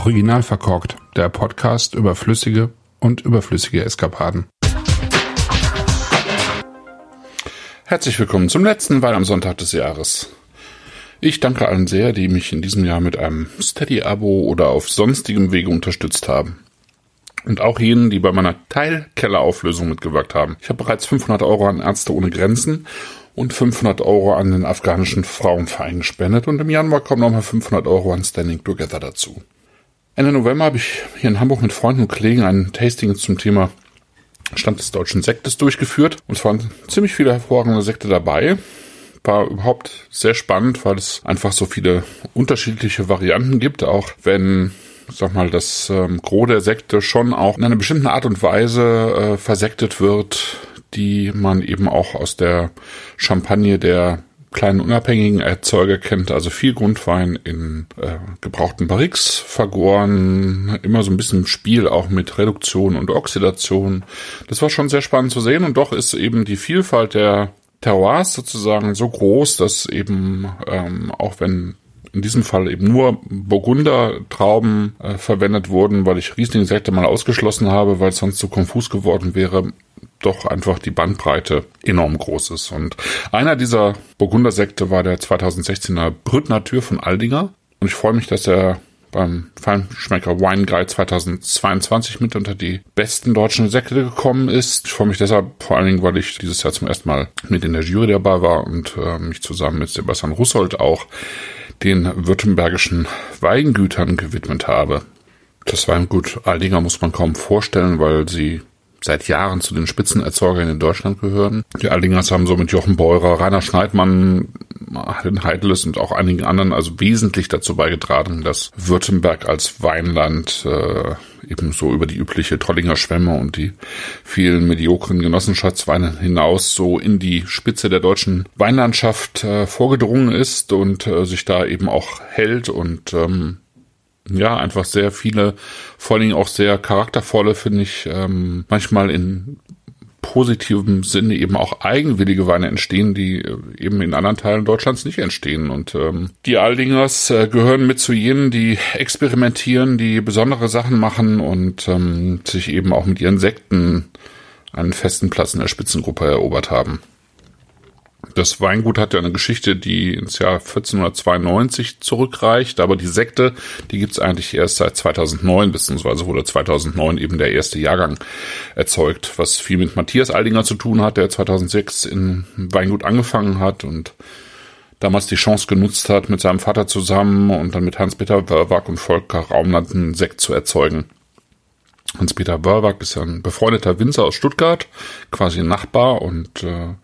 Original verkorkt, der Podcast über flüssige und überflüssige Eskapaden. Herzlich willkommen zum letzten Wein am Sonntag des Jahres. Ich danke allen sehr, die mich in diesem Jahr mit einem Steady-Abo oder auf sonstigem Wege unterstützt haben. Und auch jenen, die bei meiner Teilkellerauflösung mitgewirkt haben. Ich habe bereits 500 Euro an Ärzte ohne Grenzen und 500 Euro an den afghanischen Frauenverein gespendet und im Januar kommen nochmal 500 Euro an Standing Together dazu. Ende November habe ich hier in Hamburg mit Freunden und Kollegen ein Tasting zum Thema Stand des deutschen Sektes durchgeführt. Und es waren ziemlich viele hervorragende Sekte dabei. War überhaupt sehr spannend, weil es einfach so viele unterschiedliche Varianten gibt, auch wenn sag mal, das ähm, Gros der Sekte schon auch in einer bestimmten Art und Weise äh, versektet wird, die man eben auch aus der Champagne der kleinen unabhängigen Erzeuger kennt, also viel Grundwein in äh, gebrauchten Barriques vergoren, immer so ein bisschen Spiel auch mit Reduktion und Oxidation. Das war schon sehr spannend zu sehen und doch ist eben die Vielfalt der Terroirs sozusagen so groß, dass eben ähm, auch wenn in diesem Fall eben nur Burgunder-Trauben äh, verwendet wurden, weil ich Riesling-Sekte mal ausgeschlossen habe, weil es sonst zu konfus geworden wäre, doch einfach die Bandbreite enorm groß ist. Und einer dieser Burgundersekte war der 2016er Brüt Natur von Aldinger. Und ich freue mich, dass er beim Feinschmecker Wine Guide 2022 mit unter die besten deutschen Sekte gekommen ist. Ich freue mich deshalb vor allen Dingen, weil ich dieses Jahr zum ersten Mal mit in der Jury dabei war und äh, mich zusammen mit Sebastian Russold auch den württembergischen Weingütern gewidmet habe. Das Weingut Aldinger muss man kaum vorstellen, weil sie seit Jahren zu den Spitzenerzeugern in Deutschland gehören. Die Aldingers haben so mit Jochen Beurer, Rainer Schneidmann, Harden Heidles und auch einigen anderen also wesentlich dazu beigetragen, dass Württemberg als Weinland äh, eben so über die übliche Trollinger Schwämme und die vielen mediokren Genossenschaftsweine hinaus so in die Spitze der deutschen Weinlandschaft äh, vorgedrungen ist und äh, sich da eben auch hält und ähm, ja, einfach sehr viele, vor allen Dingen auch sehr charaktervolle, finde ich, ähm, manchmal in positivem Sinne eben auch eigenwillige Weine entstehen, die äh, eben in anderen Teilen Deutschlands nicht entstehen. Und ähm, die Aldingers äh, gehören mit zu jenen, die experimentieren, die besondere Sachen machen und ähm, sich eben auch mit ihren Sekten einen festen Platz in der Spitzengruppe erobert haben. Das Weingut hat ja eine Geschichte, die ins Jahr 1492 zurückreicht, aber die Sekte, die gibt's eigentlich erst seit 2009, beziehungsweise wurde 2009 eben der erste Jahrgang erzeugt, was viel mit Matthias Aldinger zu tun hat, der 2006 in Weingut angefangen hat und damals die Chance genutzt hat, mit seinem Vater zusammen und dann mit Hans-Peter Wörwag und Volker Raumland einen Sekt zu erzeugen. Hans-Peter Wörwag ist ja ein befreundeter Winzer aus Stuttgart, quasi ein Nachbar und äh,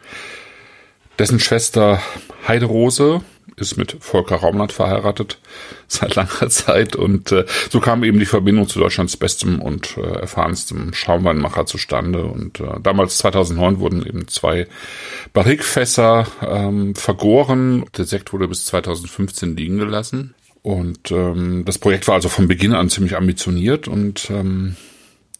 dessen Schwester Heiderose ist mit Volker Raumland verheiratet seit langer Zeit und äh, so kam eben die Verbindung zu Deutschlands bestem und äh, erfahrenstem Schaumweinmacher zustande und äh, damals 2009 wurden eben zwei Barrikfässer ähm, vergoren. Der Sekt wurde bis 2015 liegen gelassen und ähm, das Projekt war also von Beginn an ziemlich ambitioniert und ähm,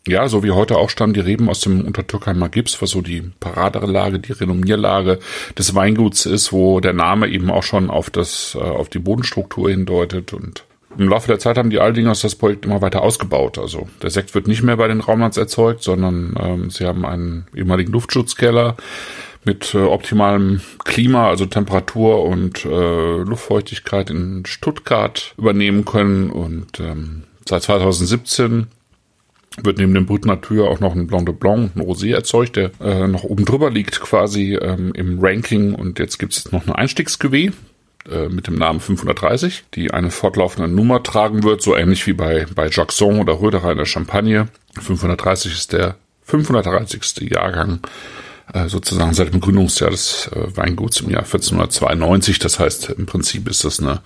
ja, so wie heute auch stammen die Reben aus dem Untertürkheimer Gips, was so die Paraderlage, die Renommierlage des Weinguts ist, wo der Name eben auch schon auf das, äh, auf die Bodenstruktur hindeutet und im Laufe der Zeit haben die Aldingers das Projekt immer weiter ausgebaut. Also der Sekt wird nicht mehr bei den Raumlands erzeugt, sondern ähm, sie haben einen ehemaligen Luftschutzkeller mit äh, optimalem Klima, also Temperatur und äh, Luftfeuchtigkeit in Stuttgart übernehmen können. Und ähm, seit 2017 wird neben dem Brut Natur auch noch ein Blanc de Blanc, ein Rosé erzeugt, der äh, noch oben drüber liegt quasi ähm, im Ranking. Und jetzt gibt es noch eine Einstiegsgewehr äh, mit dem Namen 530, die eine fortlaufende Nummer tragen wird, so ähnlich wie bei, bei Jackson oder Röderer in der Champagne. 530 ist der 530. Jahrgang äh, sozusagen seit dem Gründungsjahr des äh, Weinguts im Jahr 1492. Das heißt, im Prinzip ist das eine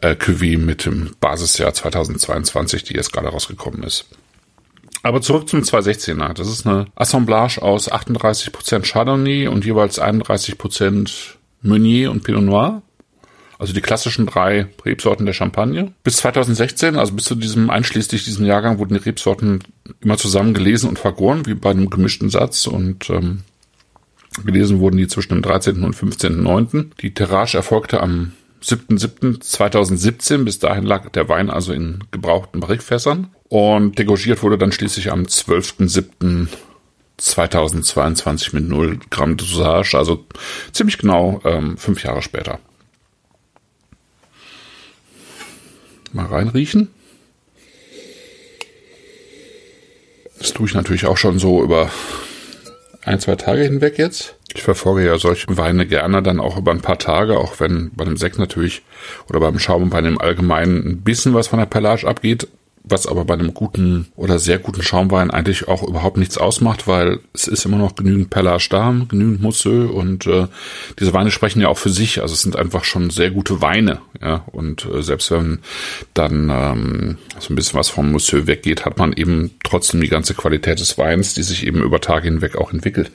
äh, Cuvée mit dem Basisjahr 2022, die jetzt gerade rausgekommen ist. Aber zurück zum 216er. Das ist eine Assemblage aus 38% Chardonnay und jeweils 31% Meunier und Pinot Noir. Also die klassischen drei Rebsorten der Champagne. Bis 2016, also bis zu diesem einschließlich diesem Jahrgang, wurden die Rebsorten immer zusammen gelesen und vergoren, wie bei einem gemischten Satz. Und ähm, gelesen wurden die zwischen dem 13. und 15.9. Die Terrage erfolgte am 7.7.2017. Bis dahin lag der Wein also in gebrauchten Barrikfässern. Und degorgiert wurde dann schließlich am 12.7.2022 mit 0 Gramm Dosage, also ziemlich genau ähm, fünf Jahre später. Mal reinriechen. Das tue ich natürlich auch schon so über ein, zwei Tage hinweg jetzt. Ich verfolge ja solche Weine gerne dann auch über ein paar Tage, auch wenn bei dem Sekt natürlich oder beim Schaum bei dem Allgemeinen ein bisschen was von der Pelage abgeht was aber bei einem guten oder sehr guten Schaumwein eigentlich auch überhaupt nichts ausmacht, weil es ist immer noch genügend Pellage da, genügend Mousseux und äh, diese Weine sprechen ja auch für sich, also es sind einfach schon sehr gute Weine, ja, und äh, selbst wenn dann ähm, so ein bisschen was vom Mousseux weggeht, hat man eben trotzdem die ganze Qualität des Weins, die sich eben über Tage hinweg auch entwickelt.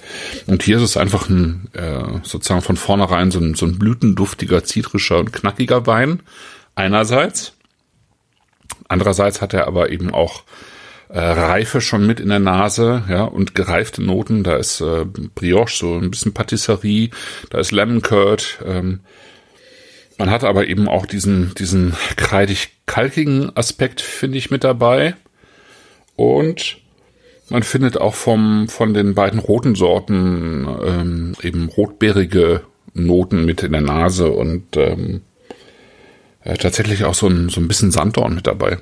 Und hier ist es einfach ein äh, sozusagen von vornherein so ein, so ein blütenduftiger, zitrischer und knackiger Wein einerseits Andererseits hat er aber eben auch äh, Reife schon mit in der Nase, ja, und gereifte Noten. Da ist äh, Brioche, so ein bisschen Patisserie, da ist Lemon Curd. Ähm, man hat aber eben auch diesen, diesen kreidig-kalkigen Aspekt, finde ich, mit dabei. Und man findet auch vom, von den beiden roten Sorten ähm, eben rotbeerige Noten mit in der Nase und ähm, äh, tatsächlich auch so ein, so ein bisschen Sanddorn mit dabei.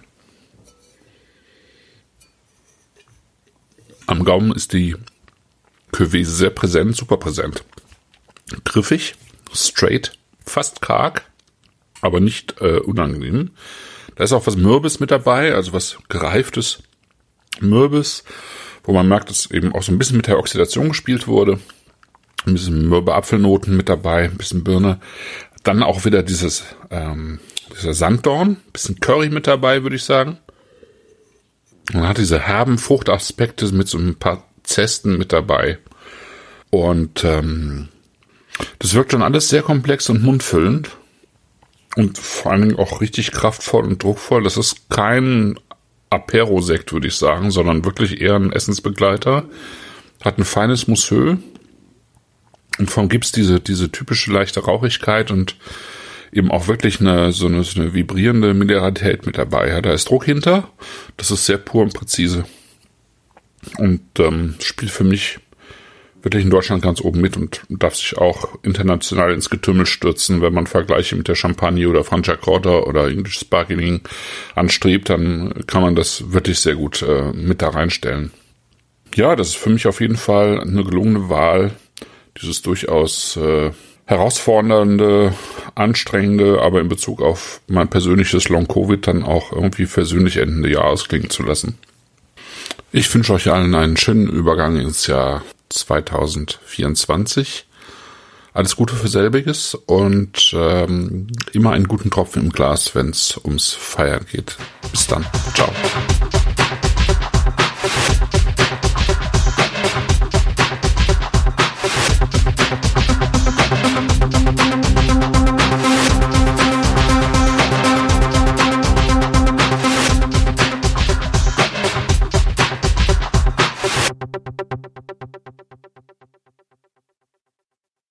Am Gaumen ist die Cuvée sehr präsent, super präsent. Griffig, straight, fast karg, aber nicht äh, unangenehm. Da ist auch was Mürbes mit dabei, also was gereiftes Mürbes, wo man merkt, dass eben auch so ein bisschen mit der Oxidation gespielt wurde. Ein bisschen mürbe Apfelnoten mit dabei, ein bisschen Birne. Dann auch wieder dieses, ähm, dieser Sanddorn, bisschen Curry mit dabei, würde ich sagen. Man hat diese herben Fruchtaspekte mit so ein paar Zesten mit dabei. Und ähm, das wirkt schon alles sehr komplex und mundfüllend. Und vor allen Dingen auch richtig kraftvoll und druckvoll. Das ist kein Apero-Sekt, würde ich sagen, sondern wirklich eher ein Essensbegleiter. Hat ein feines Mousseux. Und vom gibt's diese, diese typische leichte Rauchigkeit und eben auch wirklich eine so, eine so eine vibrierende Mineralität mit dabei. Ja, da ist Druck hinter. Das ist sehr pur und präzise. Und ähm, spielt für mich wirklich in Deutschland ganz oben mit und darf sich auch international ins Getümmel stürzen. Wenn man Vergleiche mit der Champagne oder Franciacorta oder English Sparkling anstrebt, dann kann man das wirklich sehr gut äh, mit da reinstellen. Ja, das ist für mich auf jeden Fall eine gelungene Wahl dieses durchaus äh, herausfordernde, anstrengende, aber in Bezug auf mein persönliches Long-Covid dann auch irgendwie versöhnlich endende Jahr ausklingen zu lassen. Ich wünsche euch allen einen schönen Übergang ins Jahr 2024. Alles Gute für selbiges und ähm, immer einen guten Tropfen im Glas, wenn es ums Feiern geht. Bis dann. Ciao.